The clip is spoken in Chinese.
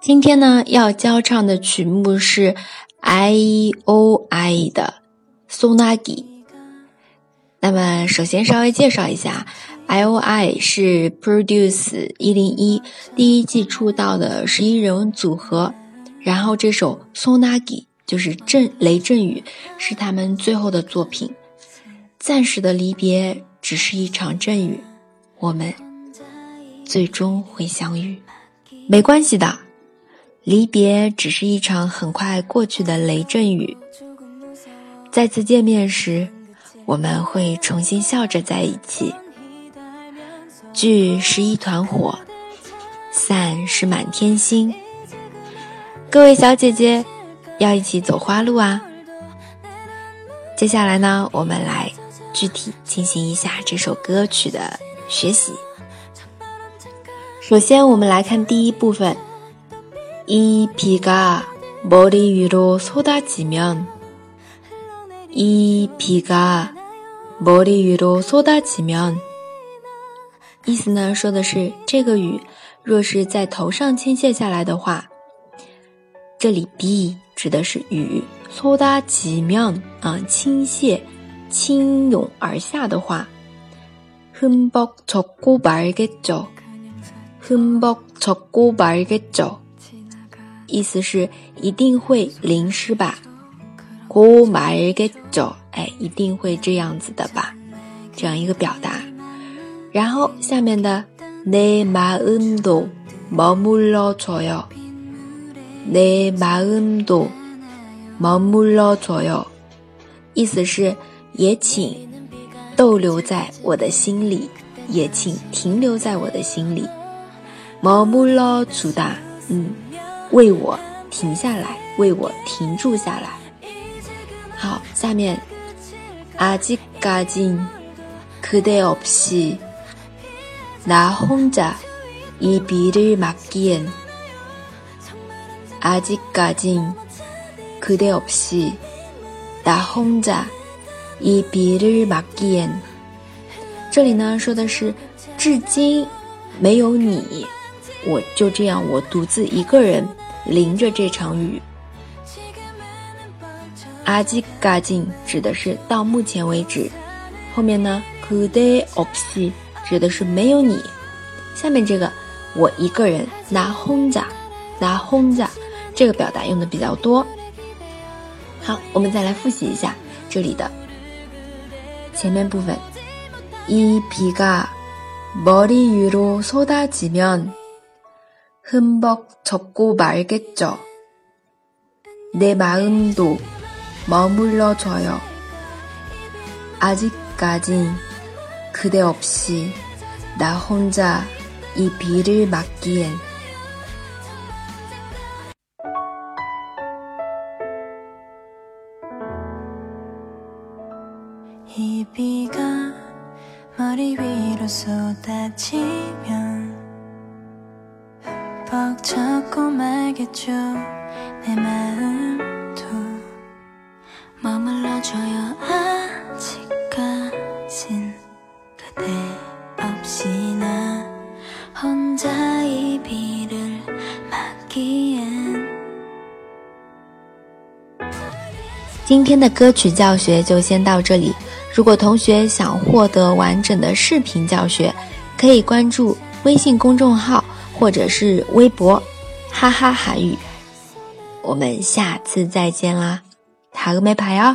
今天呢，要教唱的曲目是 I O I 的 Sonagi。那么，首先稍微介绍一下，I O I 是 Produce 一零一第一季出道的十一人组合。然后这首 Sonagi 就是阵雷阵雨，是他们最后的作品。暂时的离别只是一场阵雨，我们最终会相遇。没关系的。离别只是一场很快过去的雷阵雨，再次见面时，我们会重新笑着在一起。聚是一团火，散是满天星。各位小姐姐，要一起走花路啊！接下来呢，我们来具体进行一下这首歌曲的学习。首先，我们来看第一部分。 이비가머리위로쏟아지면이비가머리위로쏟아지면意思呢，说的是这个雨若是在头上倾泻下来的话，这里비指的是雨，쏟아지면啊倾泻、倾涌而下的话，흠뻑젖고말겠 죠， 흠뻑젖고말겠 죠。 意思是一定会淋湿吧，고말겠 죠， 哎，一定会这样子的吧，这样一个表达。然后下面的내마음도머물러줘 요， 내마음도머물러줘 요， 意思是也请逗留在我的心里，也请停留在我的心里。머물러주 다， 嗯。 为我停下来，为我停住下来。好，下面아직까진그대없이나혼자이비를맞기엔아직까진그대없이나혼자이비를맞기 엔。 这里呢说的是，至今没有你，我就这样，我独自一个人。 淋着这场雨，阿基嘎진指的是到目前为止。后面呢，그대없이指的是没有你。下面这个我一个人拿轰炸，拿轰炸，这个表达用的比较多。好，我们再来复习一下这里的前面部分。이비가머리위로쏟아지면 흠뻑 젖고 말겠죠. 내 마음도 머물러 줘요. 아직까진 그대 없이 나 혼자 이 비를 맞기엔 이 비가 머리 위로 쏟아지면 벅 찾고 말겠죠 내 마음도 머물러줘요 아직까진 그대 없이 나 혼자 이 비를 맞기엔 今天的歌曲教学就先到这里。如果同学想获得完整的视频教学，可以关注微信公众号 或者是微博，哈哈韩语，我们下次再见啦，塔个没牌哦。